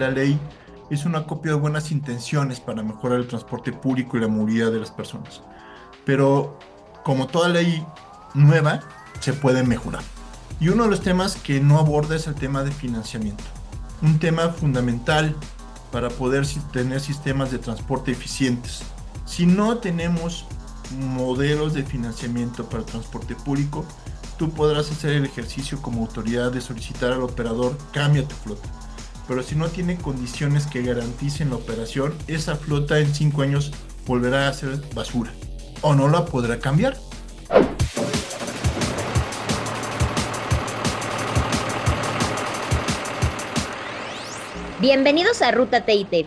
la ley es una copia de buenas intenciones para mejorar el transporte público y la movilidad de las personas. Pero como toda ley nueva, se puede mejorar. Y uno de los temas que no aborda es el tema de financiamiento. Un tema fundamental para poder tener sistemas de transporte eficientes. Si no tenemos modelos de financiamiento para el transporte público, tú podrás hacer el ejercicio como autoridad de solicitar al operador cambia tu flota. Pero si no tiene condiciones que garanticen la operación, esa flota en cinco años volverá a ser basura o no la podrá cambiar. Bienvenidos a Ruta TIT,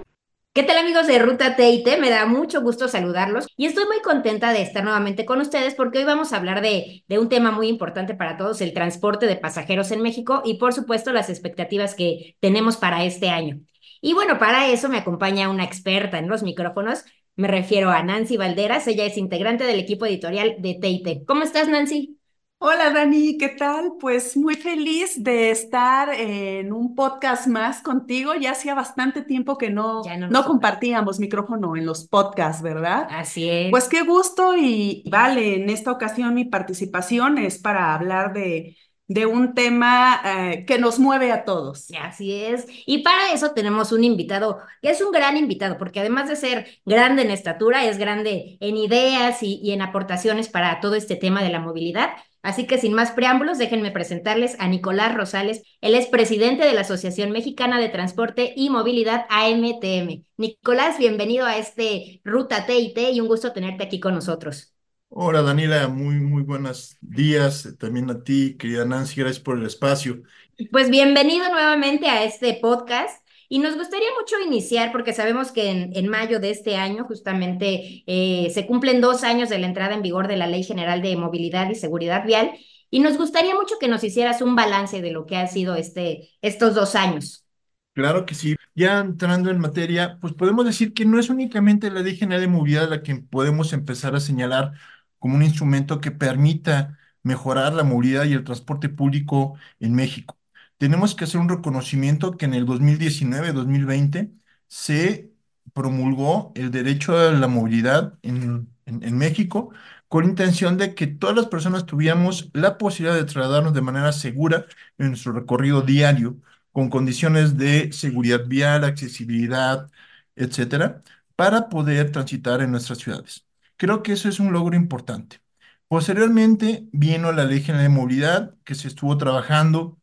¿Qué tal amigos de Ruta TIT? Me da mucho gusto saludarlos y estoy muy contenta de estar nuevamente con ustedes porque hoy vamos a hablar de, un tema muy importante para todos, el transporte de pasajeros en México y por supuesto las expectativas que tenemos para este año. Y bueno, para eso me acompaña una experta en los micrófonos, me refiero a Nancy Valderas, ella es integrante del equipo editorial de TIT. ¿Cómo estás Nancy? Hola Dani, ¿qué tal? Pues muy feliz de estar en un podcast más contigo. Ya hacía bastante tiempo que no, no, no compartíamos micrófono en los podcasts, ¿verdad? Así es. Pues qué gusto y vale, en esta ocasión mi participación es para hablar de de un tema eh, que nos mueve a todos. Así es. Y para eso tenemos un invitado, que es un gran invitado, porque además de ser grande en estatura, es grande en ideas y, y en aportaciones para todo este tema de la movilidad. Así que sin más preámbulos, déjenme presentarles a Nicolás Rosales. Él es presidente de la Asociación Mexicana de Transporte y Movilidad AMTM. Nicolás, bienvenido a este Ruta TIT y un gusto tenerte aquí con nosotros. Hola Daniela, muy, muy buenos días. También a ti, querida Nancy, gracias por el espacio. Pues bienvenido nuevamente a este podcast. Y nos gustaría mucho iniciar, porque sabemos que en, en mayo de este año justamente eh, se cumplen dos años de la entrada en vigor de la Ley General de Movilidad y Seguridad Vial, y nos gustaría mucho que nos hicieras un balance de lo que ha sido este, estos dos años. Claro que sí. Ya entrando en materia, pues podemos decir que no es únicamente la Ley General de Movilidad la que podemos empezar a señalar como un instrumento que permita mejorar la movilidad y el transporte público en México. Tenemos que hacer un reconocimiento que en el 2019-2020 se promulgó el derecho a la movilidad en, México con intención de que todas las personas tuviéramos la posibilidad de trasladarnos de manera segura en nuestro recorrido diario, con condiciones de seguridad vial, accesibilidad, etcétera, para poder transitar en nuestras ciudades. Creo que eso es un logro importante. Posteriormente vino la Ley General de Movilidad, que se estuvo trabajando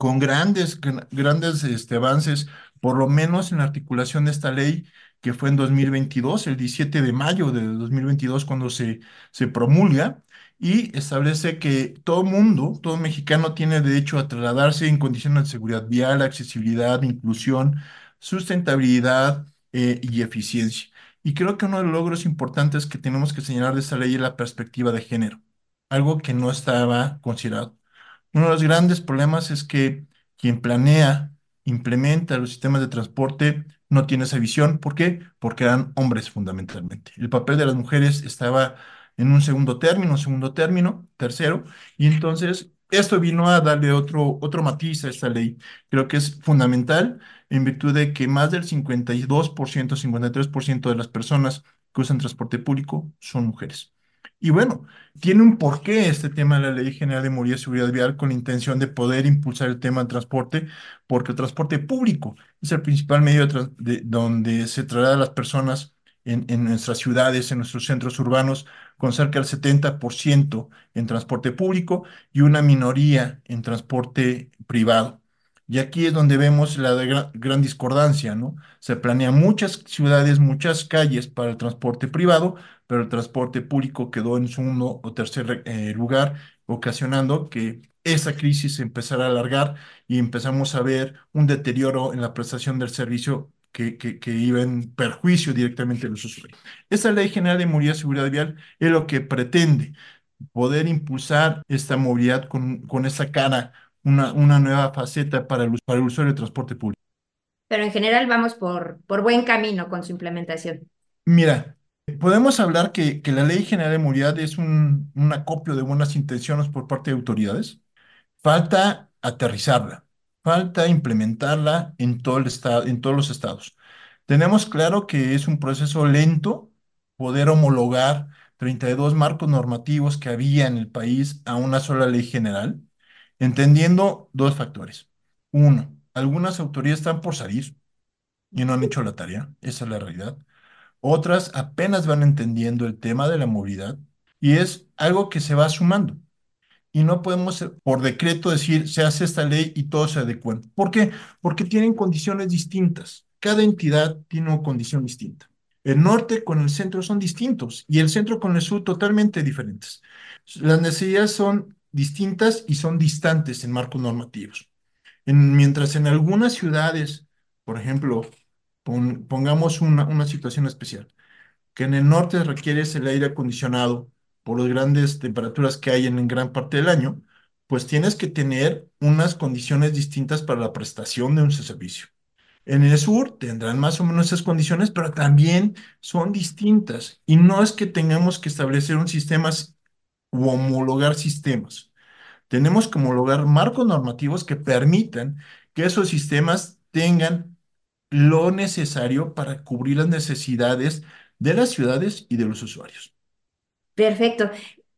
con grandes, grandes este, avances, por lo menos en la articulación de esta ley, que fue en 2022, el 17 de mayo de 2022, cuando se, se promulga, y establece que todo mundo, todo mexicano tiene derecho a trasladarse en condiciones de seguridad vial, accesibilidad, inclusión, sustentabilidad eh, y eficiencia. Y creo que uno de los logros importantes que tenemos que señalar de esta ley es la perspectiva de género, algo que no estaba considerado. Uno de los grandes problemas es que quien planea, implementa los sistemas de transporte no tiene esa visión. ¿Por qué? Porque eran hombres fundamentalmente. El papel de las mujeres estaba en un segundo término, segundo término, tercero, y entonces esto vino a darle otro, otro matiz a esta ley. Creo que es fundamental en virtud de que más del 52%, 53% de las personas que usan transporte público son mujeres. Y bueno, tiene un porqué este tema de la Ley General de Movilidad y Seguridad Vial con la intención de poder impulsar el tema del transporte, porque el transporte público es el principal medio de, donde se traslada las personas en, en, nuestras ciudades, en nuestros centros urbanos, con cerca del 70% en transporte público y una minoría en transporte privado. Y aquí es donde vemos la gran, discordancia, ¿no? Se planean muchas ciudades, muchas calles para el transporte privado, pero el transporte público quedó en segundo o tercer eh, lugar, ocasionando que esa crisis empezara a alargar y empezamos a ver un deterioro en la prestación del servicio que, que, iba en perjuicio directamente de los usuarios. Esta Ley General de Movilidad y Seguridad Vial es lo que pretende poder impulsar esta movilidad con, con esa cara, una, una nueva faceta para el, para el usuario de transporte público. Pero en general vamos por, por buen camino con su implementación. Mira, podemos hablar que, que la Ley General de Movilidad es un, un acopio de buenas intenciones por parte de autoridades. Falta aterrizarla falta implementarla en todo el estado, en todos los estados. Tenemos claro que es un proceso lento poder homologar 32 marcos normativos que había en el país a una sola ley general, entendiendo dos factores. Uno, algunas autoridades están por salir y no han hecho la tarea, esa es la realidad. Otras apenas van entendiendo el tema de la movilidad y es algo que se va sumando y no podemos eh, por decreto decir se hace esta ley y todos se adecuan. ¿Por qué? Porque tienen condiciones distintas. Cada entidad tiene una condición distinta. El norte con el centro son distintos y el centro con el sur totalmente diferentes. Las necesidades son distintas y son distantes en marcos normativos. mientras en algunas ciudades, por ejemplo, pongamos una, una situación especial, que en el norte requieres el aire acondicionado por las grandes temperaturas que hay en gran parte del año, pues tienes que tener unas condiciones distintas para la prestación de un servicio. En el sur tendrán más o menos esas condiciones, pero también son distintas. Y no es que tengamos que establecer un sistema o homologar sistemas. Tenemos que homologar marcos normativos que permitan que esos sistemas tengan lo necesario para cubrir las necesidades de las ciudades y de los usuarios. Perfecto.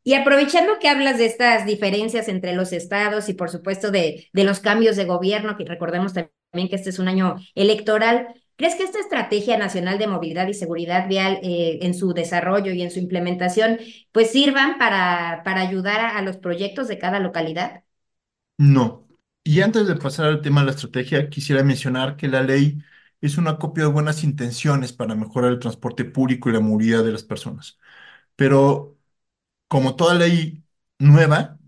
Y aprovechando que hablas de estas diferencias entre los estados y por supuesto de, de los cambios de gobierno, que recordemos también que este es un año electoral, ¿crees que esta estrategia nacional de movilidad y seguridad vial eh, en su desarrollo y en su implementación pues sirvan para, para ayudar a, los proyectos de cada localidad? No. Y antes de pasar al tema de la estrategia, quisiera mencionar que la ley es una copia de buenas intenciones para mejorar el transporte público y la movilidad de las personas pero como toda ley nueva,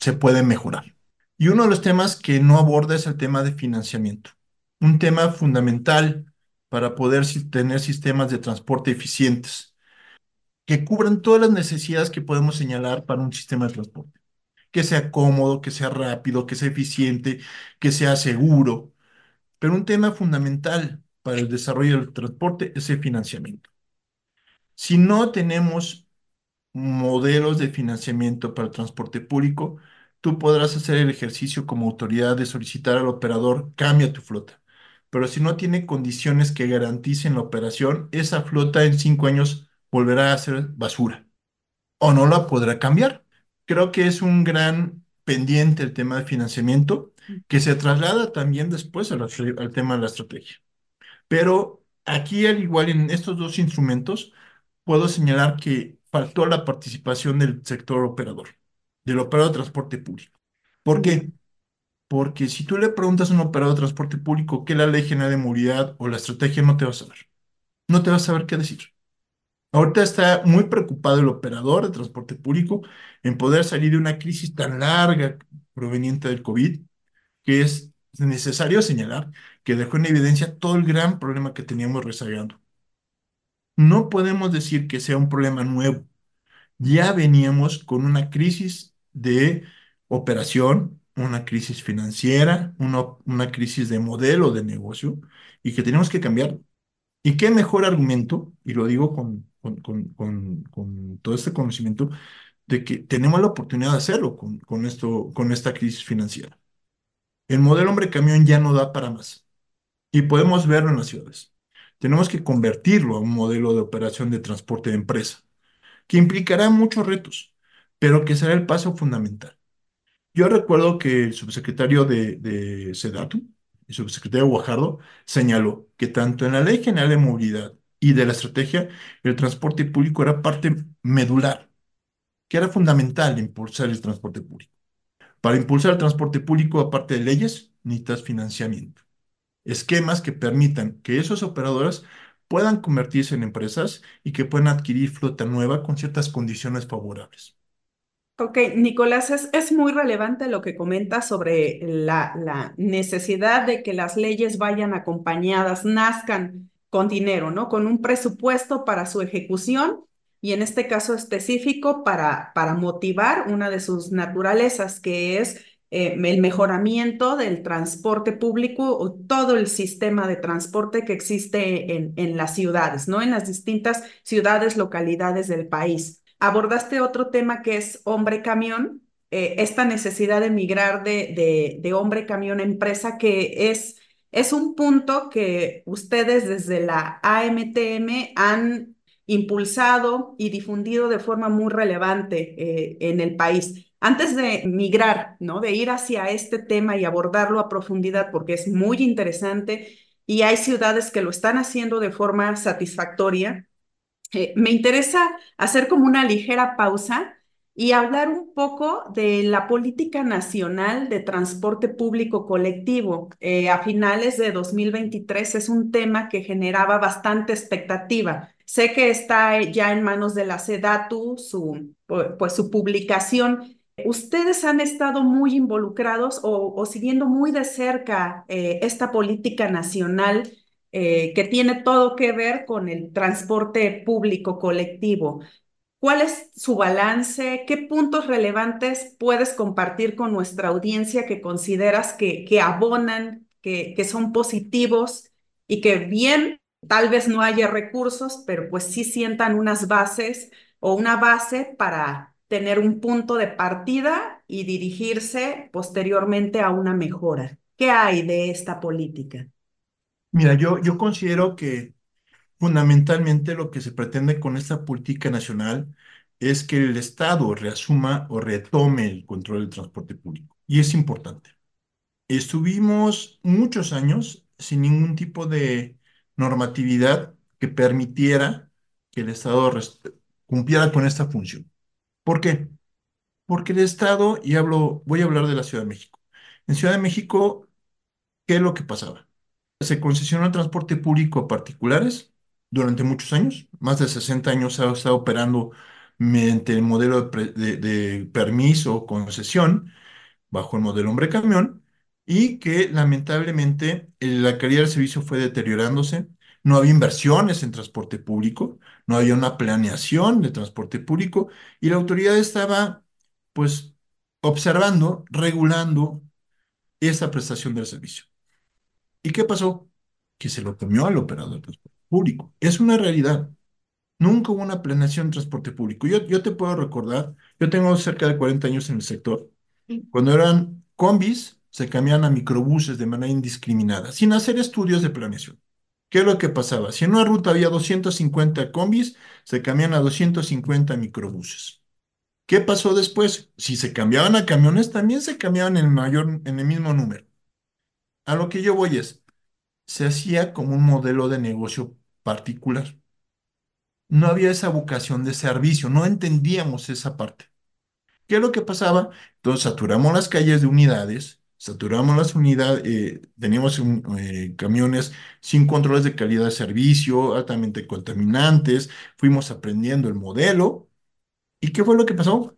se puede mejorar. Y uno de los temas que no aborda es el tema de financiamiento, un tema fundamental para poder tener sistemas de transporte eficientes que cubran todas las necesidades que podemos señalar para un sistema de transporte, que sea cómodo, que sea rápido, que sea eficiente, que sea seguro. Pero un tema fundamental para el desarrollo del transporte es el financiamiento. Si no tenemos modelos de financiamiento para el transporte público, tú podrás hacer el ejercicio como autoridad de solicitar al operador cambia tu flota. Pero si no tiene condiciones que garanticen la operación, esa flota en cinco años volverá a ser basura o no la podrá cambiar. Creo que es un gran pendiente el tema de financiamiento que se traslada también después al, tema de la estrategia. Pero aquí, al igual en estos dos instrumentos, puedo señalar que faltó la participación del sector operador, del operador de transporte público. ¿Por qué? Porque si tú le preguntas a un operador de transporte público qué es la ley general de movilidad o la estrategia, no te va a saber. No te va a saber qué decir. Ahorita está muy preocupado el operador de transporte público en poder salir de una crisis tan larga proveniente del COVID, que es necesario señalar que dejó en evidencia todo el gran problema que teníamos rezagando. No podemos decir que sea un problema nuevo. Ya veníamos con una crisis de operación, una crisis financiera, una, crisis de modelo de negocio y que tenemos que cambiar. ¿Y qué mejor argumento? Y lo digo con, con, con, con todo este conocimiento de que tenemos la oportunidad de hacerlo con, con, esto, con esta crisis financiera. El modelo hombre camión ya no da para más. Y podemos verlo en las ciudades tenemos que convertirlo a un modelo de operación de transporte de empresa, que implicará muchos retos, pero que será el paso fundamental. Yo recuerdo que el subsecretario de, de Sedatu, el subsecretario Guajardo, señaló que tanto en la Ley General de Movilidad y de la estrategia, el transporte público era parte medular, que era fundamental impulsar el transporte público. Para impulsar el transporte público, aparte de leyes, necesitas financiamiento esquemas que permitan que esos operadores puedan convertirse en empresas y que puedan adquirir flota nueva con ciertas condiciones favorables. Ok, Nicolás, es, es muy relevante lo que comentas sobre la, la necesidad de que las leyes vayan acompañadas, nazcan con dinero, ¿no? Con un presupuesto para su ejecución y en este caso específico para, para motivar una de sus naturalezas, que es eh, el mejoramiento del transporte público o todo el sistema de transporte que existe en, en las ciudades, ¿no? En las distintas ciudades, localidades del país abordaste otro tema que es hombre camión, eh, esta necesidad de migrar de, de, hombre camión a empresa, que es, es un punto que ustedes desde la AMTM han impulsado y difundido de forma muy relevante eh, en el país. Antes de migrar, ¿no? De ir hacia este tema y abordarlo a profundidad, porque es muy interesante y hay ciudades que lo están haciendo de forma satisfactoria. Eh, me interesa hacer como una ligera pausa y hablar un poco de la política nacional de transporte público colectivo. Eh, a finales de 2023 es un tema que generaba bastante expectativa. Sé que está ya en manos de la SEDATU, su, pues, su publicación. ¿Ustedes han estado muy involucrados o, siguiendo muy de cerca eh, esta política nacional eh, que tiene todo que ver con el transporte público colectivo. ¿Cuál es su balance? ¿Qué puntos relevantes puedes compartir con nuestra audiencia que consideras que, abonan, que, que son positivos y que bien, tal vez no haya recursos, pero pues sí sientan unas bases o una base para tener un punto de partida y dirigirse posteriormente a una mejora? ¿Qué hay de esta política? Mira, yo, yo considero que fundamentalmente lo que se pretende con esta política nacional es que el Estado reasuma o retome el control del transporte público. Y es importante. Estuvimos muchos años sin ningún tipo de normatividad que permitiera que el Estado cumpliera con esta función. ¿Por qué? Porque el Estado, y hablo, voy a hablar de la Ciudad de México. En Ciudad de México, ¿qué es lo que pasaba? Se concesionó el transporte público a particulares durante muchos años. Más de 60 años ha estado operando mediante el modelo de, permiso o concesión bajo el modelo hombre camión y que lamentablemente eh, la calidad del servicio fue deteriorándose. No había inversiones en transporte público, no había una planeación de transporte público y la autoridad estaba pues observando, regulando esa prestación del servicio. ¿Y qué pasó? Que se lo comió al operador de transporte público. Es una realidad. Nunca hubo una planeación de transporte público. Yo, yo te puedo recordar, yo tengo cerca de 40 años en el sector, cuando eran combis, se cambiaban a microbuses de manera indiscriminada, sin hacer estudios de planeación. ¿Qué es lo que pasaba? Si en una ruta había 250 combis, se cambian a 250 microbuses. ¿Qué pasó después? Si se cambiaban a camiones, también se cambiaban en mayor, en el mismo número. A lo que yo voy es, se hacía como un modelo de negocio particular. No había esa vocación de servicio, no entendíamos esa parte. ¿Qué es lo que pasaba? Entonces saturamos las calles de unidades, saturamos las unidades, eh, teníamos eh, camiones sin controles de calidad de servicio, altamente contaminantes, fuimos aprendiendo el modelo. ¿Y qué fue lo que pasó?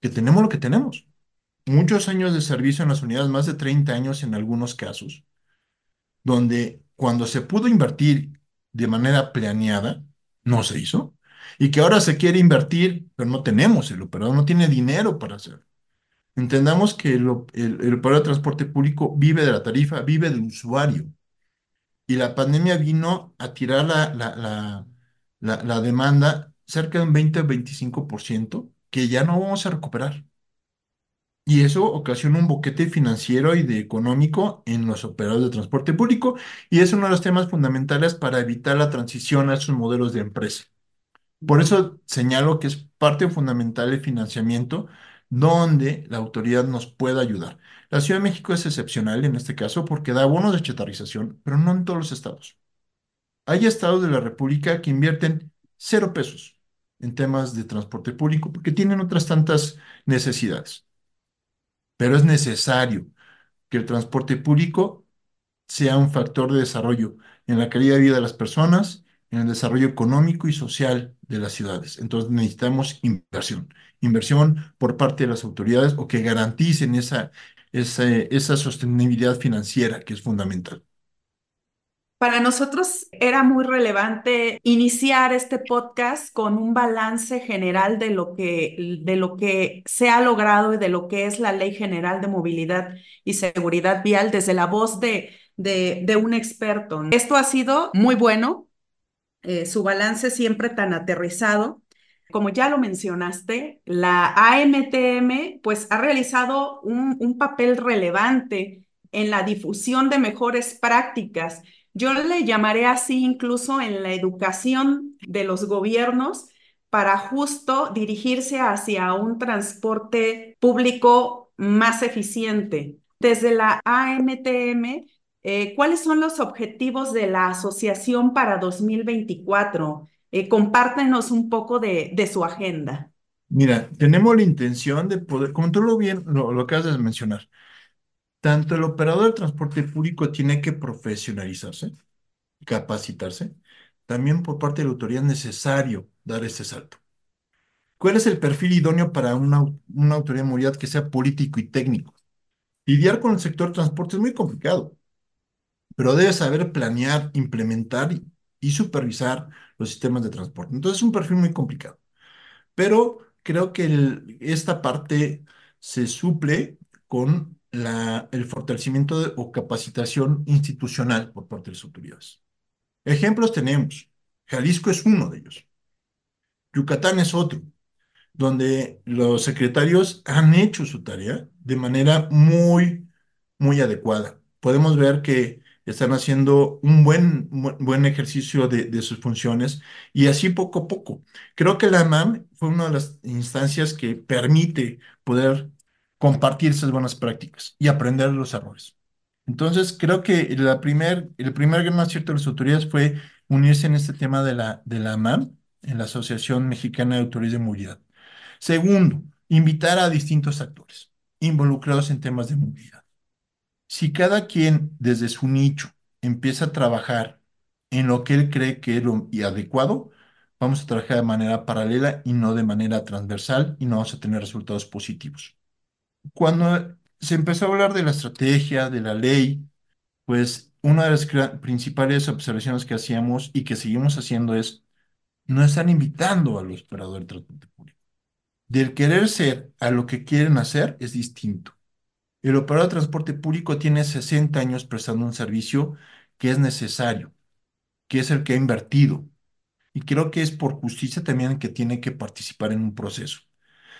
Que tenemos lo que tenemos muchos años de servicio en las unidades, más de 30 años en algunos casos, donde cuando se pudo invertir de manera planeada, no se hizo, y que ahora se quiere invertir, pero no tenemos, el operador no tiene dinero para hacerlo. Entendamos que el, operador de transporte público vive de la tarifa, vive del usuario. Y la pandemia vino a tirar la, la, la, la demanda cerca de un 20-25% que ya no vamos a recuperar. Y eso ocasiona un boquete financiero y de económico en los operadores de transporte público y es uno de los temas fundamentales para evitar la transición a esos modelos de empresa. Por eso señalo que es parte fundamental del financiamiento donde la autoridad nos pueda ayudar. La Ciudad de México es excepcional en este caso porque da bonos de chetarización, pero no en todos los estados. Hay estados de la República que invierten cero pesos en temas de transporte público porque tienen otras tantas necesidades pero es necesario que el transporte público sea un factor de desarrollo en la calidad de vida de las personas, en el desarrollo económico y social de las ciudades. Entonces necesitamos inversión, inversión por parte de las autoridades o que garanticen esa, esa, sostenibilidad financiera que es fundamental. Para nosotros era muy relevante iniciar este podcast con un balance general de lo que, se ha logrado y de lo que es la Ley General de Movilidad y Seguridad Vial desde la voz de, un experto. Esto ha sido muy bueno, eh, su balance siempre tan aterrizado. Como ya lo mencionaste, la AMTM pues ha realizado un papel relevante en la difusión de mejores prácticas yo le llamaré así incluso en la educación de los gobiernos para justo dirigirse hacia un transporte público más eficiente. Desde la AMTM, eh, ¿cuáles son los objetivos de la asociación para 2024? Eh, compártenos un poco de, su agenda. Mira, tenemos la intención de poder, como tú lo bien lo, lo acabas de mencionar, tanto el operador del transporte público tiene que profesionalizarse, capacitarse, también por parte de la autoridad es necesario dar ese salto. ¿Cuál es el perfil idóneo para una, una autoridad de movilidad que sea político y técnico? Lidiar con el sector transporte es muy complicado, pero debe saber planear, implementar y, supervisar los sistemas de transporte. Entonces es un perfil muy complicado. Pero creo que esta parte se suple con el fortalecimiento o capacitación institucional por parte de las autoridades. Ejemplos tenemos. Jalisco es uno de ellos. Yucatán es otro, donde los secretarios han hecho su tarea de manera muy, muy adecuada. Podemos ver que están haciendo un buen, buen ejercicio de, de, sus funciones y así poco a poco. Creo que la MAM fue una de las instancias que permite poder compartir esas buenas prácticas y aprender los errores. Entonces, creo que la primer, el primer gran acierto de las autoridades fue unirse en este tema de la, de la AMAM, en la Asociación Mexicana de Autoridades de Movilidad. Segundo, invitar a distintos actores involucrados en temas de movilidad. Si cada quien desde su nicho empieza a trabajar en lo que él cree que es lo adecuado, vamos a trabajar de manera paralela y no de manera transversal y no vamos a tener resultados positivos cuando se empezó a hablar de la estrategia, de la ley, pues una de las principales observaciones que hacíamos y que seguimos haciendo es, no están invitando a los operadores de transporte público. Del querer ser a lo que quieren hacer es distinto. El operador de transporte público tiene 60 años prestando un servicio que es necesario, que es el que ha invertido. Y creo que es por justicia también que tiene que participar en un proceso.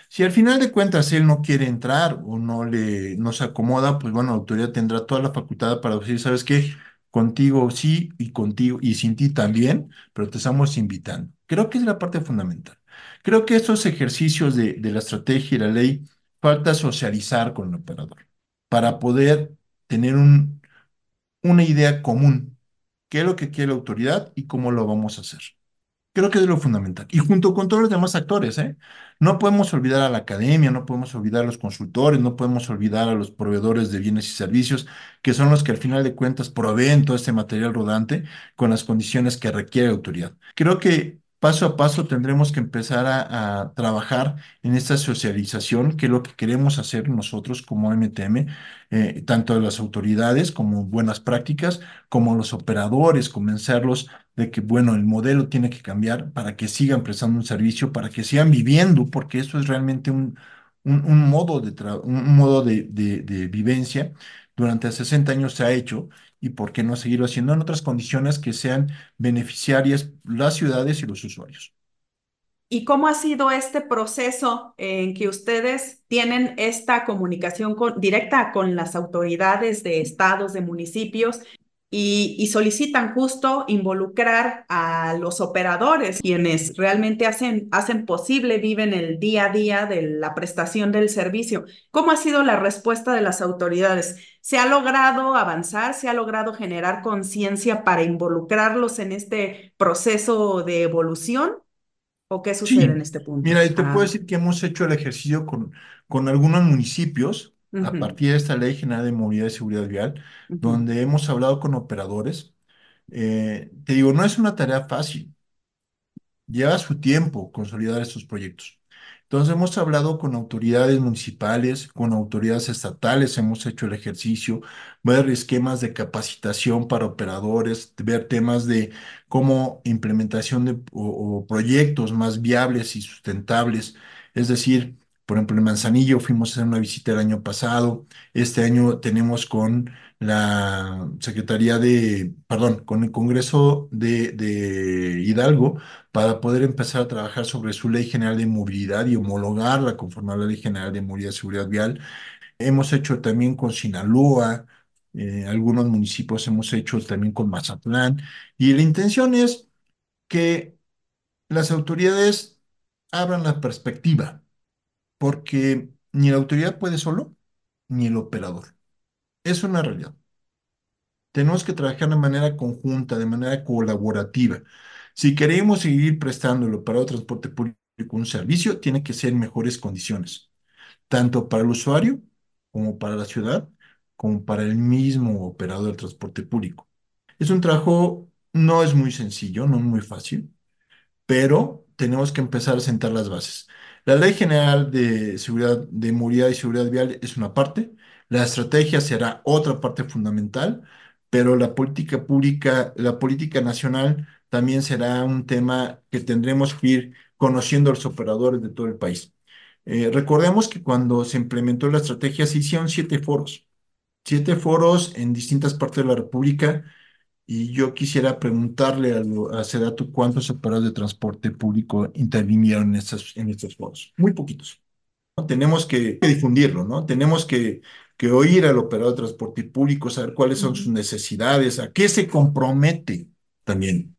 Si al final de cuentas él no quiere entrar o no le no se acomoda, pues bueno, la autoridad tendrá toda la facultad para decir, ¿sabes qué? Contigo sí y contigo y sin ti también, pero te estamos invitando. Creo que es la parte fundamental. Creo que estos ejercicios de, la estrategia y la ley falta socializar con el operador para poder tener un, una idea común, qué es lo que quiere la autoridad y cómo lo vamos a hacer. Creo que es lo fundamental. Y junto con todos los demás actores, ¿eh? No podemos olvidar a la academia, no podemos olvidar a los consultores, no podemos olvidar a los proveedores de bienes y servicios, que son los que al final de cuentas proveen todo este material rodante con las condiciones que requiere autoridad. Creo que paso a paso tendremos que empezar a, trabajar en esta socialización, que es lo que queremos hacer nosotros como MTM, eh, tanto las autoridades como buenas prácticas, como los operadores, convencerlos de que, bueno, el modelo tiene que cambiar para que sigan prestando un servicio, para que sigan viviendo, porque eso es realmente un, un, modo, de, un modo de, de, de vivencia. Durante 60 años se ha hecho y por qué no seguirlo haciendo en otras condiciones que sean beneficiarias las ciudades y los usuarios. ¿Y cómo ha sido este proceso en que ustedes tienen esta comunicación directa con las autoridades de estados, de municipios y, y, solicitan justo involucrar a los operadores, quienes realmente hacen, hacen posible, viven el día a día de la prestación del servicio. ¿Cómo ha sido la respuesta de las autoridades? ¿Se ha logrado avanzar? ¿Se ha logrado generar conciencia para involucrarlos en este proceso de evolución? ¿O qué sucede Sí, en este punto? mira, te puedo decir que hemos hecho el ejercicio con, con algunos municipios a partir de esta Ley General de Movilidad y Seguridad Vial, donde hemos hablado con operadores Eh, te digo, no es una tarea fácil. Lleva su tiempo consolidar estos proyectos. Entonces hemos hablado con autoridades municipales, con autoridades estatales, hemos hecho el ejercicio, ver esquemas de capacitación para operadores, ver temas de cómo implementación de o, o proyectos más viables y sustentables. Es decir, por ejemplo, en Manzanillo fuimos a hacer una visita el año pasado. Este año tenemos con la Secretaría de, perdón, con el Congreso de, Hidalgo para poder empezar a trabajar sobre su Ley General de Movilidad y homologarla conforme a la Ley General de Movilidad y Seguridad Vial. Hemos hecho también con Sinaloa, eh, algunos municipios hemos hecho también con Mazatlán, y la intención es que las autoridades abran la perspectiva, porque ni la autoridad puede solo, ni el operador. Es una realidad. Tenemos que trabajar de manera conjunta, de manera colaborativa. Si queremos seguir prestándolo para el transporte público un servicio, tiene que ser en mejores condiciones, tanto para el usuario como para la ciudad, como para el mismo operador del transporte público. Es un trabajo, no es muy sencillo, no es muy fácil, pero tenemos que empezar a sentar las bases. La Ley General de Seguridad de Movilidad y Seguridad Vial es una parte, la estrategia será otra parte fundamental, pero la política pública, la política nacional también será un tema que tendremos que ir conociendo a los operadores de todo el país. Eh, recordemos que cuando se implementó la estrategia se hicieron siete foros, siete foros en distintas partes de la República y yo quisiera preguntarle a, a Sedatu cuántos operadores de transporte público intervinieron en estos, en estos foros. Muy poquitos. ¿no? Tenemos que difundirlo, ¿no? Tenemos que, que oír al operador de transporte público, saber cuáles son sus necesidades, a qué se compromete también.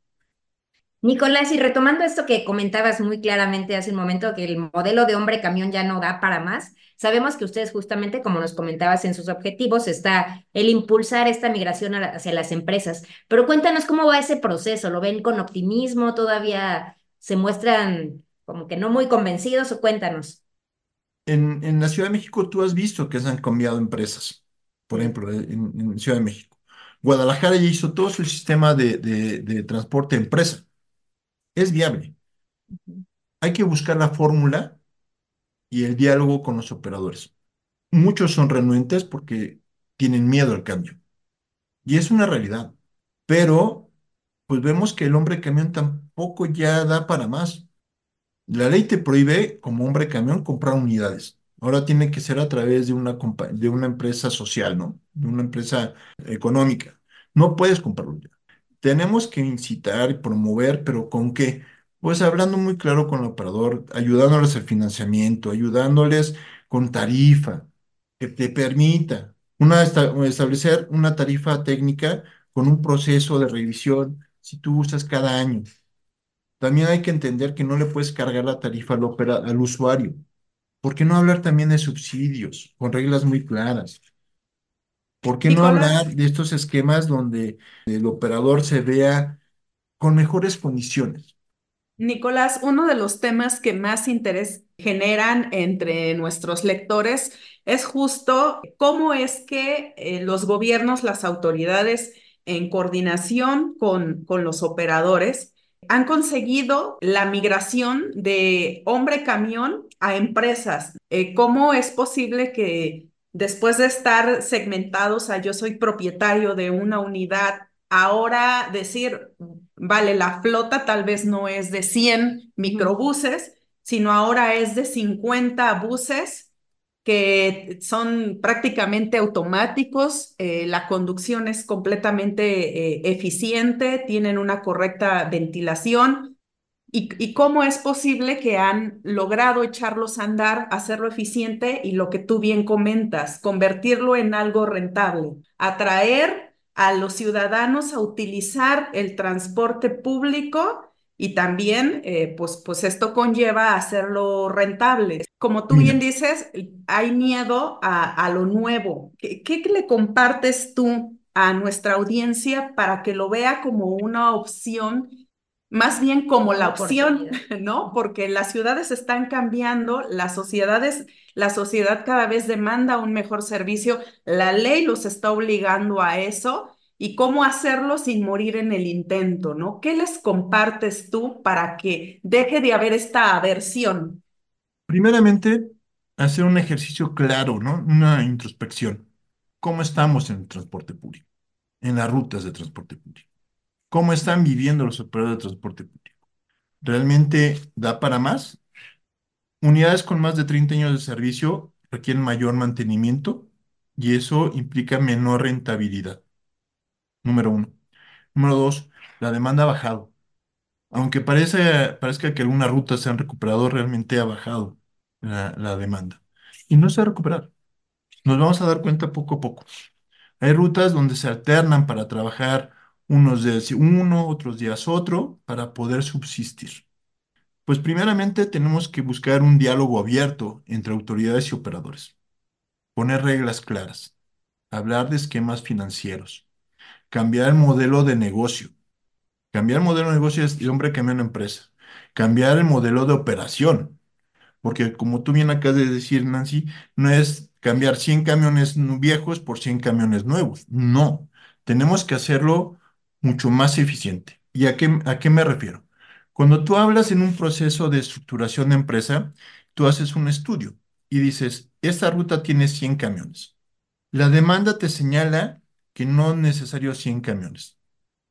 Nicolás, y retomando esto que comentabas muy claramente hace un momento, que el modelo de hombre camión ya no da para más, sabemos que ustedes justamente, como nos comentabas en sus objetivos, está el impulsar esta migración hacia las empresas. Pero cuéntanos cómo va ese proceso, ¿lo ven con optimismo? ¿Todavía se muestran como que no muy convencidos o cuéntanos? En, en la Ciudad de México tú has visto que se han cambiado empresas, por ejemplo, en, en Ciudad de México. Guadalajara ya hizo todo su sistema de, de, de transporte empresa es viable. Hay que buscar la fórmula y el diálogo con los operadores. Muchos son renuentes porque tienen miedo al cambio. Y es una realidad. Pero, pues vemos que el hombre camión tampoco ya da para más. La ley te prohíbe, como hombre camión, comprar unidades. Ahora tiene que ser a través de una, de una empresa social, ¿no? De una empresa económica. No puedes comprar unidades tenemos que incitar y promover, pero ¿con qué? Pues hablando muy claro con el operador, ayudándoles al financiamiento, ayudándoles con tarifa, que te permita una, establecer una tarifa técnica con un proceso de revisión si tú usas cada año. También hay que entender que no le puedes cargar la tarifa al, al usuario. ¿Por qué no hablar también de subsidios con reglas muy claras? ¿Por qué no hablar de estos esquemas donde el operador se vea con mejores condiciones? Nicolás, uno de los temas que más interés generan entre nuestros lectores es justo cómo es que eh, los gobiernos, las autoridades, en coordinación con, con los operadores, han conseguido la migración de hombre camión a empresas. Eh, ¿Cómo es posible que después de estar segmentados a yo soy propietario de una unidad, ahora decir, vale, la flota tal vez no es de 100 microbuses, sino ahora es de 50 buses que son prácticamente automáticos, eh, la conducción es completamente eh, eficiente, tienen una correcta ventilación, ¿Y, cómo es posible que han logrado echarlos a andar, hacerlo eficiente y lo que tú bien comentas, convertirlo en algo rentable, atraer a los ciudadanos a utilizar el transporte público y también, eh, pues, pues esto conlleva a hacerlo rentable. Como tú bien dices, hay miedo a, a lo nuevo. ¿Qué, ¿Qué le compartes tú a nuestra audiencia para que lo vea como una opción más bien como la opción, ¿no? Porque las ciudades están cambiando, las sociedades, la sociedad cada vez demanda un mejor servicio, la ley los está obligando a eso y cómo hacerlo sin morir en el intento, ¿no? ¿Qué les compartes tú para que deje de haber esta aversión? Primeramente, hacer un ejercicio claro, ¿no? Una introspección. ¿Cómo estamos en el transporte público? En las rutas de transporte público. ¿Cómo están viviendo los operadores de transporte público? ¿Realmente da para más? Unidades con más de 30 años de servicio requieren mayor mantenimiento y eso implica menor rentabilidad. Número uno. Número dos, la demanda ha bajado. Aunque parece, parezca que algunas rutas se han recuperado, realmente ha bajado la, la demanda. Y no se va a recuperar. Nos vamos a dar cuenta poco a poco. Hay rutas donde se alternan para trabajar unos días uno, otros días otro, para poder subsistir. Pues primeramente tenemos que buscar un diálogo abierto entre autoridades y operadores, poner reglas claras, hablar de esquemas financieros, cambiar el modelo de negocio. Cambiar el modelo de negocio es el hombre cambia una empresa. Cambiar el modelo de operación. Porque como tú bien acabas de decir, Nancy, no es cambiar 100 camiones viejos por 100 camiones nuevos. No, tenemos que hacerlo mucho más eficiente. ¿Y a qué, a qué me refiero? Cuando tú hablas en un proceso de estructuración de empresa, tú haces un estudio y dices, esta ruta tiene 100 camiones. La demanda te señala que no es necesario 100 camiones.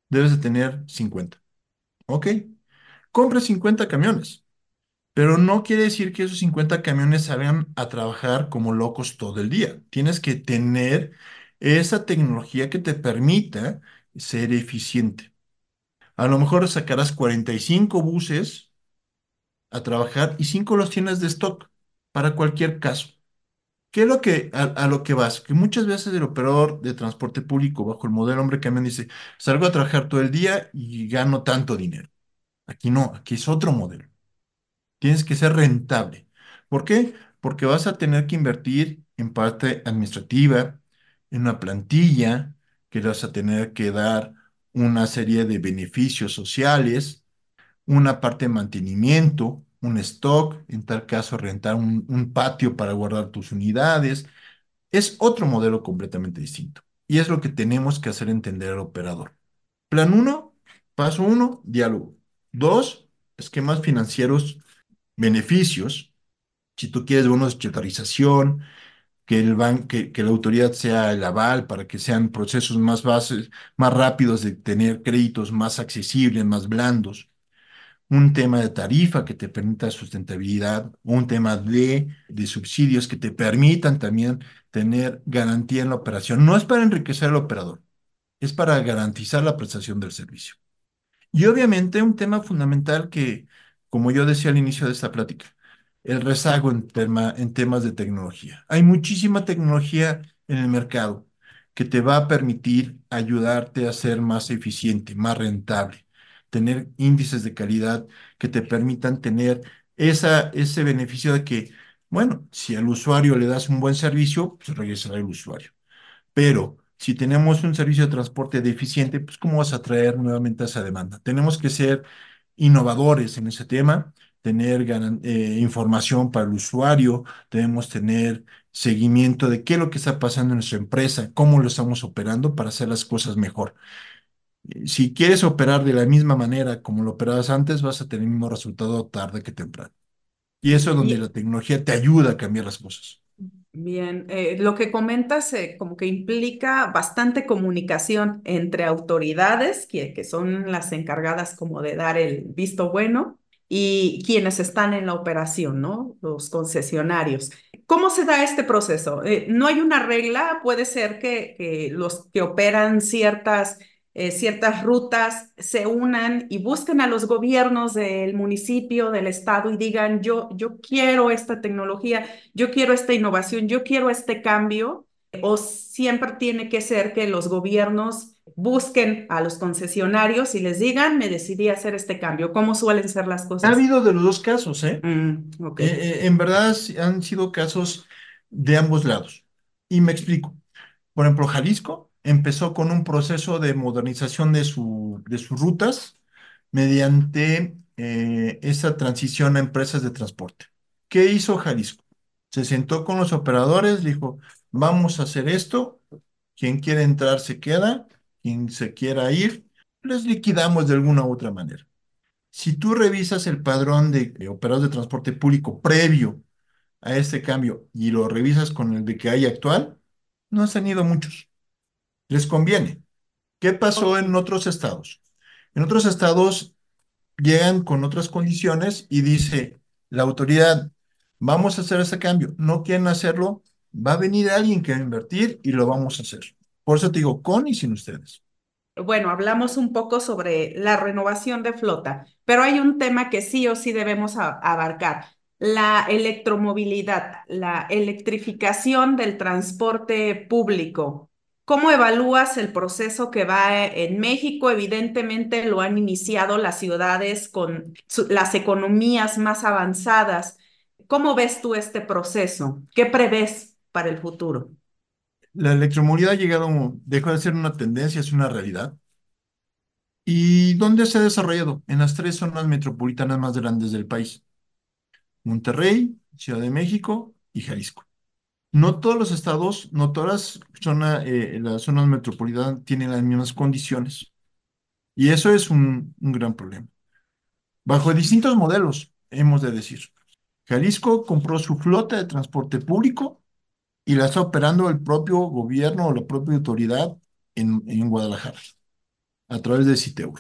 Debes de tener 50. ¿Ok? Compre 50 camiones. Pero no quiere decir que esos 50 camiones salgan a trabajar como locos todo el día. Tienes que tener esa tecnología que te permita ser eficiente. A lo mejor sacarás 45 buses a trabajar y 5 los tienes de stock para cualquier caso. ¿Qué es lo que, a, lo que vas? Que muchas veces el operador de transporte público bajo el modelo hombre camión dice, salgo a trabajar todo el día y gano tanto dinero. Aquí no, aquí es otro modelo. Tienes que ser rentable. ¿Por qué? Porque vas a tener que invertir en parte administrativa, en una plantilla, que vas a tener que dar una serie de beneficios sociales, una parte de mantenimiento, un stock, en tal caso rentar un, patio para guardar tus unidades. Es otro modelo completamente distinto. Y es lo que tenemos que hacer entender al operador. Plan 1, paso 1, diálogo. 2, esquemas financieros, beneficios. Si tú quieres bonos de checarización, que, el ban que, que, la autoridad sea el aval para que sean procesos más, bases, más rápidos de tener créditos más accesibles, más blandos un tema de tarifa que te permita sustentabilidad, un tema de, de subsidios que te permitan también tener garantía en la operación. No es para enriquecer al operador, es para garantizar la prestación del servicio. Y obviamente un tema fundamental que, como yo decía al inicio de esta plática, el rezago en, tema, en temas de tecnología. Hay muchísima tecnología en el mercado que te va a permitir ayudarte a ser más eficiente, más rentable tener índices de calidad que te permitan tener esa, ese beneficio de que, bueno, si al usuario le das un buen servicio, pues regresará el usuario. Pero si tenemos un servicio de transporte deficiente, pues ¿cómo vas a traer nuevamente esa demanda? Tenemos que ser innovadores en ese tema, tener eh, información para el usuario, debemos tener seguimiento de qué es lo que está pasando en nuestra empresa, cómo lo estamos operando para hacer las cosas mejor. Si quieres operar de la misma manera como lo operabas antes, vas a tener el mismo resultado tarde que temprano. Y eso es donde la tecnología te ayuda a cambiar las cosas. Bien, eh, lo que comentas eh, como que implica bastante comunicación entre autoridades, que, que son las encargadas como de dar el visto bueno, y quienes están en la operación, ¿no? Los concesionarios. ¿Cómo se da este proceso? Eh, no hay una regla, puede ser que, que los que operan ciertas eh, ciertas rutas se unan y busquen a los gobiernos del municipio, del estado y digan, yo, yo quiero esta tecnología, yo quiero esta innovación, yo quiero este cambio, o siempre tiene que ser que los gobiernos busquen a los concesionarios y les digan, me decidí hacer este cambio. ¿Cómo suelen ser las cosas? Ha habido de los dos casos, ¿eh? Mm, okay. Eh, eh, en verdad han sido casos de ambos lados. Y me explico. Por ejemplo, Jalisco empezó con un proceso de modernización de, su, de sus rutas mediante eh, esa transición a empresas de transporte. ¿Qué hizo Jalisco? Se sentó con los operadores, dijo, vamos a hacer esto, quien quiere entrar se queda, quien se quiera ir, les liquidamos de alguna u otra manera. Si tú revisas el padrón de operadores de transporte público previo a este cambio y lo revisas con el de que hay actual, no han tenido muchos. Les conviene. ¿Qué pasó en otros estados? En otros estados llegan con otras condiciones y dice la autoridad, vamos a hacer ese cambio. No quieren hacerlo, va a venir alguien que va a invertir y lo vamos a hacer. Por eso te digo, con y sin ustedes. Bueno, hablamos un poco sobre la renovación de flota, pero hay un tema que sí o sí debemos abarcar, la electromovilidad, la electrificación del transporte público. ¿Cómo evalúas el proceso que va en México? Evidentemente lo han iniciado las ciudades con las economías más avanzadas. ¿Cómo ves tú este proceso? ¿Qué prevés para el futuro? La electromovilidad ha llegado, dejó de ser una tendencia, es una realidad. ¿Y dónde se ha desarrollado? En las tres zonas metropolitanas más grandes del país. Monterrey, Ciudad de México y Jalisco. No todos los estados, no todas las, eh, las zonas metropolitanas tienen las mismas condiciones. Y eso es un gran problema. Bajo distintos modelos, hemos de decir. Jalisco compró su flota de transporte público y la está operando el propio gobierno o la propia autoridad en, en Guadalajara, a través de Citeur.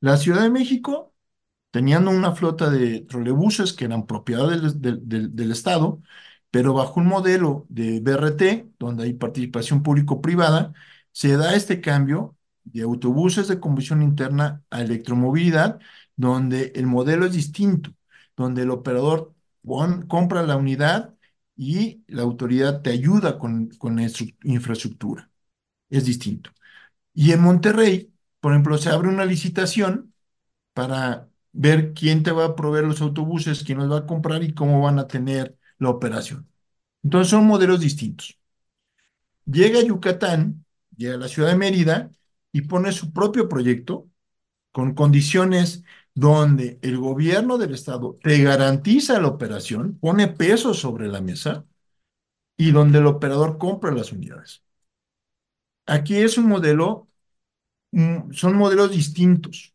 La Ciudad de México, teniendo una flota de trolebuses que eran propiedad del, del, del Estado, pero bajo un modelo de BRT, donde hay participación público-privada, se da este cambio de autobuses de combustión interna a electromovilidad, donde el modelo es distinto, donde el operador compra la unidad y la autoridad te ayuda con, con infraestructura. Es distinto. Y en Monterrey, por ejemplo, se abre una licitación para ver quién te va a proveer los autobuses, quién los va a comprar y cómo van a tener la operación. Entonces son modelos distintos. Llega a Yucatán, llega a la ciudad de Mérida y pone su propio proyecto con condiciones donde el gobierno del estado te garantiza la operación, pone pesos sobre la mesa y donde el operador compra las unidades. Aquí es un modelo, son modelos distintos,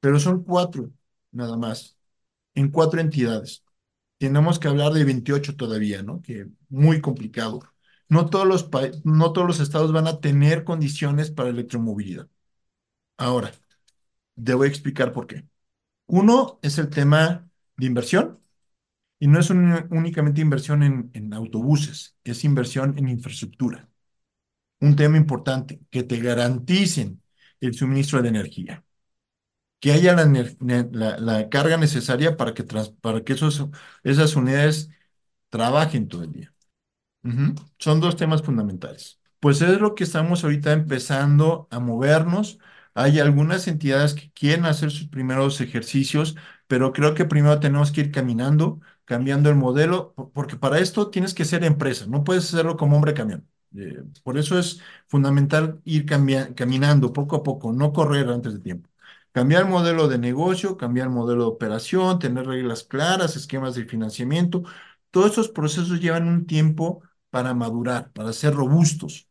pero son cuatro nada más, en cuatro entidades. Tenemos que hablar de 28 todavía, ¿no? Que muy complicado. No todos los, no todos los estados van a tener condiciones para electromovilidad. Ahora, debo explicar por qué. Uno es el tema de inversión, y no es únicamente inversión en, en autobuses, es inversión en infraestructura. Un tema importante, que te garanticen el suministro de energía que haya la, carga necesaria para que, para que esos, esas unidades trabajen todo el día. Son dos temas fundamentales. Pues es lo que estamos ahorita empezando a movernos. Hay algunas entidades que quieren hacer sus primeros ejercicios, pero creo que primero tenemos que ir caminando, cambiando el modelo, porque para esto tienes que ser empresa, no puedes hacerlo como hombre camión. Eh, por eso es fundamental ir caminando poco a poco, no correr antes de tiempo. Cambiar el modelo de negocio, cambiar el modelo de operación, tener reglas claras, esquemas de financiamiento. Todos esos procesos llevan un tiempo para madurar, para ser robustos.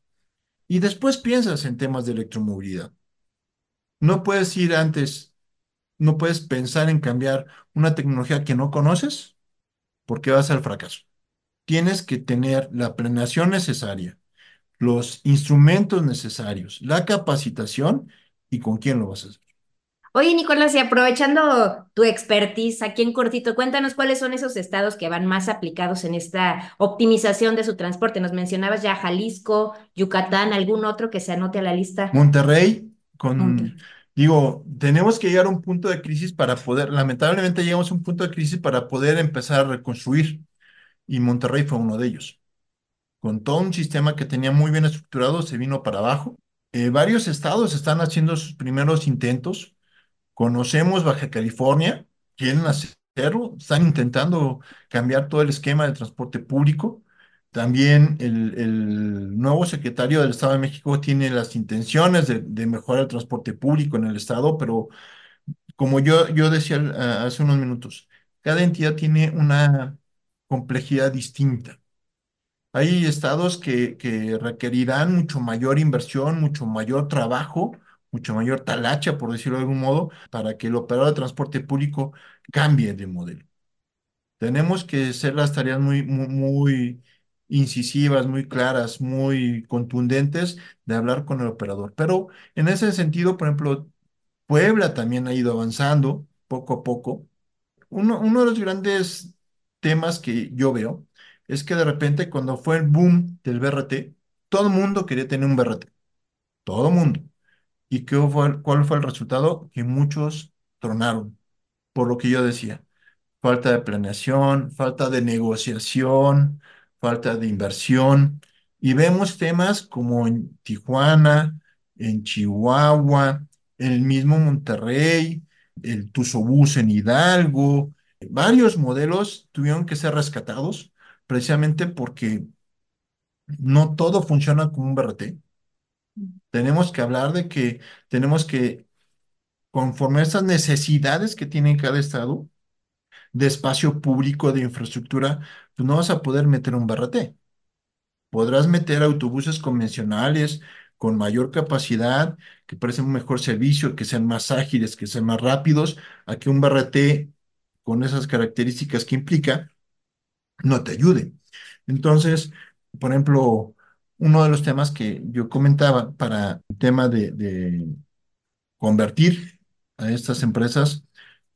Y después piensas en temas de electromovilidad. No puedes ir antes, no puedes pensar en cambiar una tecnología que no conoces porque vas al fracaso. Tienes que tener la planeación necesaria, los instrumentos necesarios, la capacitación y con quién lo vas a hacer. Oye, Nicolás, y aprovechando tu expertise aquí en cortito, cuéntanos cuáles son esos estados que van más aplicados en esta optimización de su transporte. Nos mencionabas ya Jalisco, Yucatán, algún otro que se anote a la lista. Monterrey, con, digo, tenemos que llegar a un punto de crisis para poder, lamentablemente llegamos a un punto de crisis para poder empezar a reconstruir, y Monterrey fue uno de ellos. Con todo un sistema que tenía muy bien estructurado, se vino para abajo. Eh, varios estados están haciendo sus primeros intentos Conocemos Baja California, quieren hacerlo, están intentando cambiar todo el esquema de transporte público. También el, nuevo secretario del Estado de México tiene las intenciones de, mejorar el transporte público en el Estado, pero como yo, yo decía hace unos minutos, cada entidad tiene una complejidad distinta. Hay estados que, que requerirán mucho mayor inversión, mucho mayor trabajo, mucho mayor talacha, por decirlo de algún modo, para que el operador de transporte público cambie de modelo. Tenemos que hacer las tareas muy incisivas, muy claras, muy contundentes de hablar con el operador. Pero en ese sentido, por ejemplo, Puebla también ha ido avanzando poco a poco. Uno, de los grandes temas que yo veo es que de repente cuando fue el boom del BRT, todo el mundo quería tener un BRT. Todo el mundo. ¿Y qué fue, cuál fue el resultado? Que muchos tronaron, por lo que yo decía falta de planeación, falta de negociación, falta de inversión. Y vemos temas como en Tijuana, en Chihuahua, el mismo Monterrey, el Tuzobús en Hidalgo. Varios modelos tuvieron que ser rescatados precisamente porque no todo funciona como un BRT. Tenemos que hablar de que tenemos que, conforme a estas necesidades que tiene cada estado, de espacio público, de infraestructura, pues no vas a poder meter un BRT. Podrás meter autobuses convencionales con mayor capacidad, que parecen un mejor servicio, que sean más ágiles, que sean más rápidos, a que un BRT con esas características que implica no te ayude. Entonces, por ejemplo, uno de los temas que yo comentaba para el tema de, de convertir a estas empresas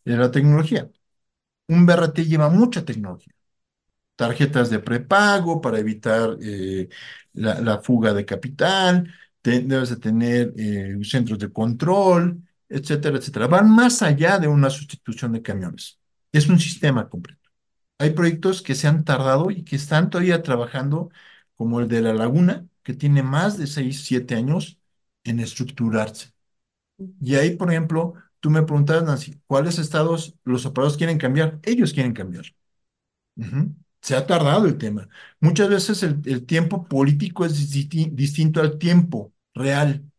es la tecnología un BRT lleva mucha tecnología. Tarjetas de prepago para evitar eh, la, fuga de capital, debes de tener eh, centros de control, etcétera, etcétera. Van más allá de una sustitución de camiones. Es un sistema completo. Hay proyectos que se han tardado y que están todavía trabajando, como el de La Laguna, que tiene más de 6, 7 años en estructurarse. Y ahí, por ejemplo, Tú me preguntabas, Nancy, ¿cuáles estados los operadores quieren cambiar? Ellos quieren cambiar. Se ha tardado el tema. Muchas veces el, tiempo político es distinto al tiempo real.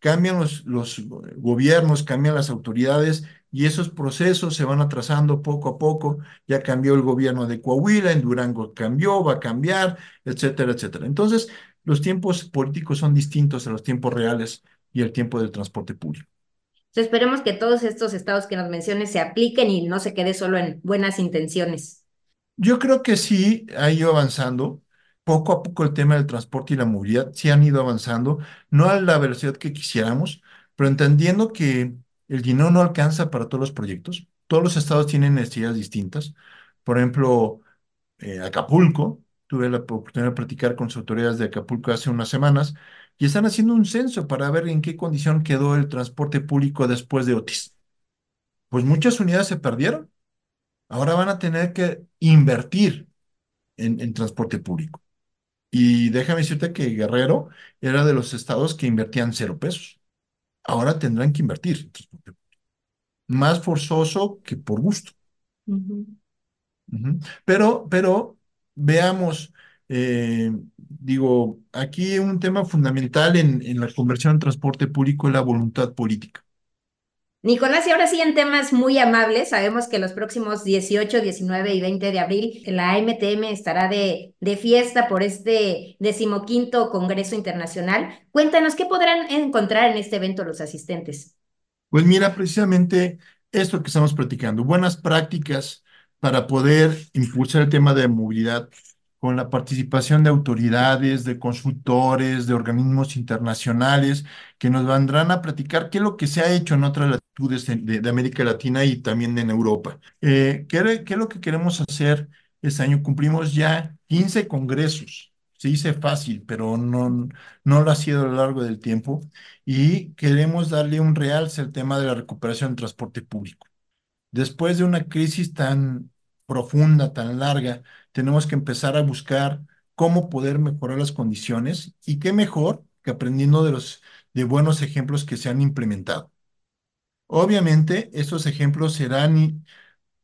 Cambian los, los gobiernos, cambian las autoridades y esos procesos se van atrasando poco a poco. Ya cambió el gobierno de Coahuila, en Durango cambió, va a cambiar, etcétera, etcétera. Entonces, los tiempos políticos son distintos a los tiempos reales y el tiempo del transporte público esperemos que todos estos estados que nos menciones se apliquen y no se quede solo en buenas intenciones. Yo creo que sí ha ido avanzando. Poco a poco el tema del transporte y la movilidad sí han ido avanzando, no a la velocidad que quisiéramos, pero entendiendo que el dinero no alcanza para todos los proyectos. Todos los estados tienen necesidades distintas. Por ejemplo, eh, Acapulco, tuve la oportunidad de platicar con las autoridades de Acapulco hace unas semanas y están haciendo un censo para ver en qué condición quedó el transporte público después de Otis. Pues muchas unidades se perdieron. Ahora van a tener que invertir en, transporte público. Y déjame decirte que Guerrero era de los estados que invertían cero pesos. Ahora tendrán que invertir en transporte público. Más forzoso que por gusto. Pero, pero veamos eh, digo, aquí un tema fundamental en, en la conversión en transporte público es la voluntad política. Nicolás, y ahora sí en temas muy amables, sabemos que los próximos 18, 19 y 20 de abril la MTM estará de, de fiesta por este decimoquinto Congreso Internacional. Cuéntanos, ¿qué podrán encontrar en este evento los asistentes? Pues mira, precisamente esto que estamos platicando, buenas prácticas para poder impulsar el tema de movilidad con la participación de autoridades, de consultores, de organismos internacionales, que nos vendrán a platicar qué es lo que se ha hecho en otras latitudes de, América Latina y también en Europa. Eh, ¿qué, ¿qué, es lo que queremos hacer este año? Cumplimos ya 15 congresos. Se dice fácil, pero no, no lo ha sido a lo largo del tiempo. Y queremos darle un realce al tema de la recuperación del transporte público. Después de una crisis tan profunda, tan larga, tenemos que empezar a buscar cómo poder mejorar las condiciones y qué mejor que aprendiendo de los de buenos ejemplos que se han implementado. Obviamente, estos ejemplos serán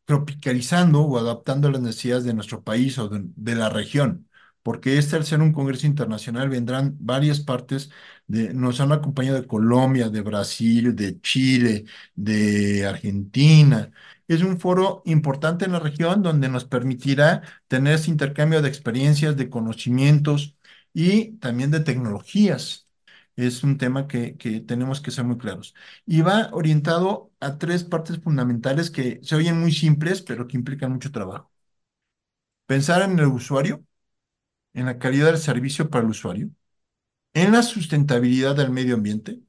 tropicalizando o adaptando las necesidades de nuestro país o de, la región, porque este al ser un congreso internacional vendrán varias partes de, nos han acompañado de Colombia, de Brasil, de Chile, de Argentina, es un foro importante en la región donde nos permitirá tener ese intercambio de experiencias, de conocimientos y también de tecnologías. Es un tema que, que tenemos que ser muy claros. Y va orientado a tres partes fundamentales que se oyen muy simples, pero que implican mucho trabajo. Pensar en el usuario, en la calidad del servicio para el usuario, en la sustentabilidad del medio ambiente.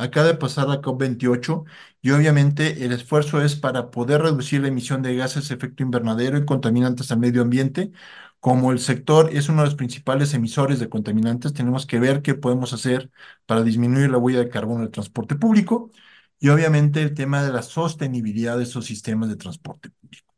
Acaba de pasar la COP28 y obviamente el esfuerzo es para poder reducir la emisión de gases de efecto invernadero y contaminantes al medio ambiente. Como el sector es uno de los principales emisores de contaminantes, tenemos que ver qué podemos hacer para disminuir la huella de carbono del transporte público y obviamente el tema de la sostenibilidad de esos sistemas de transporte público,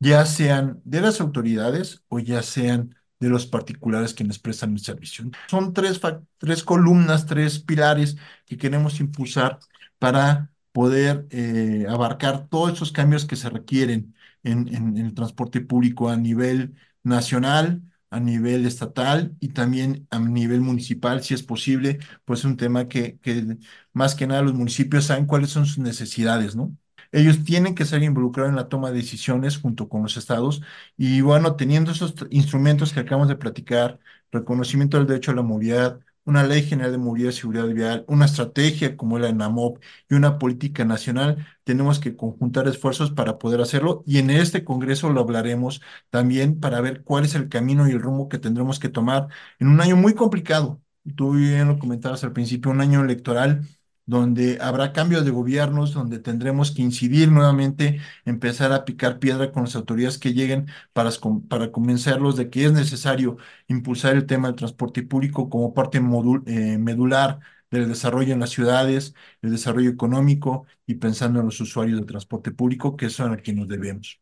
ya sean de las autoridades o ya sean de los particulares quienes prestan el servicio. Son tres, tres columnas, tres pilares que queremos impulsar para poder eh, abarcar todos esos cambios que se requieren en, en, el transporte público a nivel nacional, a nivel estatal y también a nivel municipal, si es posible, pues es un tema que, que más que nada los municipios saben cuáles son sus necesidades, ¿no? Ellos tienen que ser involucrados en la toma de decisiones junto con los estados y bueno, teniendo esos instrumentos que acabamos de platicar, reconocimiento del derecho a la movilidad, una ley general de movilidad y seguridad vial, una estrategia como la ENAMOP y una política nacional, tenemos que conjuntar esfuerzos para poder hacerlo y en este Congreso lo hablaremos también para ver cuál es el camino y el rumbo que tendremos que tomar en un año muy complicado. Tú bien lo comentabas al principio, un año electoral donde habrá cambios de gobiernos, donde tendremos que incidir nuevamente, empezar a picar piedra con las autoridades que lleguen para, para convencerlos de que es necesario impulsar el tema del transporte público como parte eh, medular del desarrollo en las ciudades, el desarrollo económico y pensando en los usuarios del transporte público, que son a quienes nos debemos.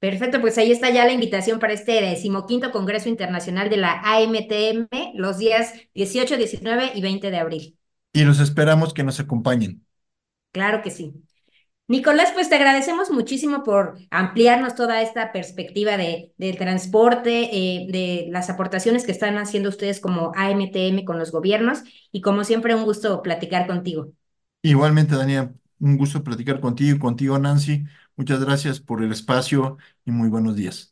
Perfecto, pues ahí está ya la invitación para este decimoquinto Congreso Internacional de la AMTM, los días 18, 19 y 20 de abril y los esperamos que nos acompañen. Claro que sí. Nicolás, pues te agradecemos muchísimo por ampliarnos toda esta perspectiva de, del transporte, eh, de las aportaciones que están haciendo ustedes como AMTM con los gobiernos y como siempre un gusto platicar contigo. Igualmente, Daniel, un gusto platicar contigo y contigo, Nancy. Muchas gracias por el espacio y muy buenos días.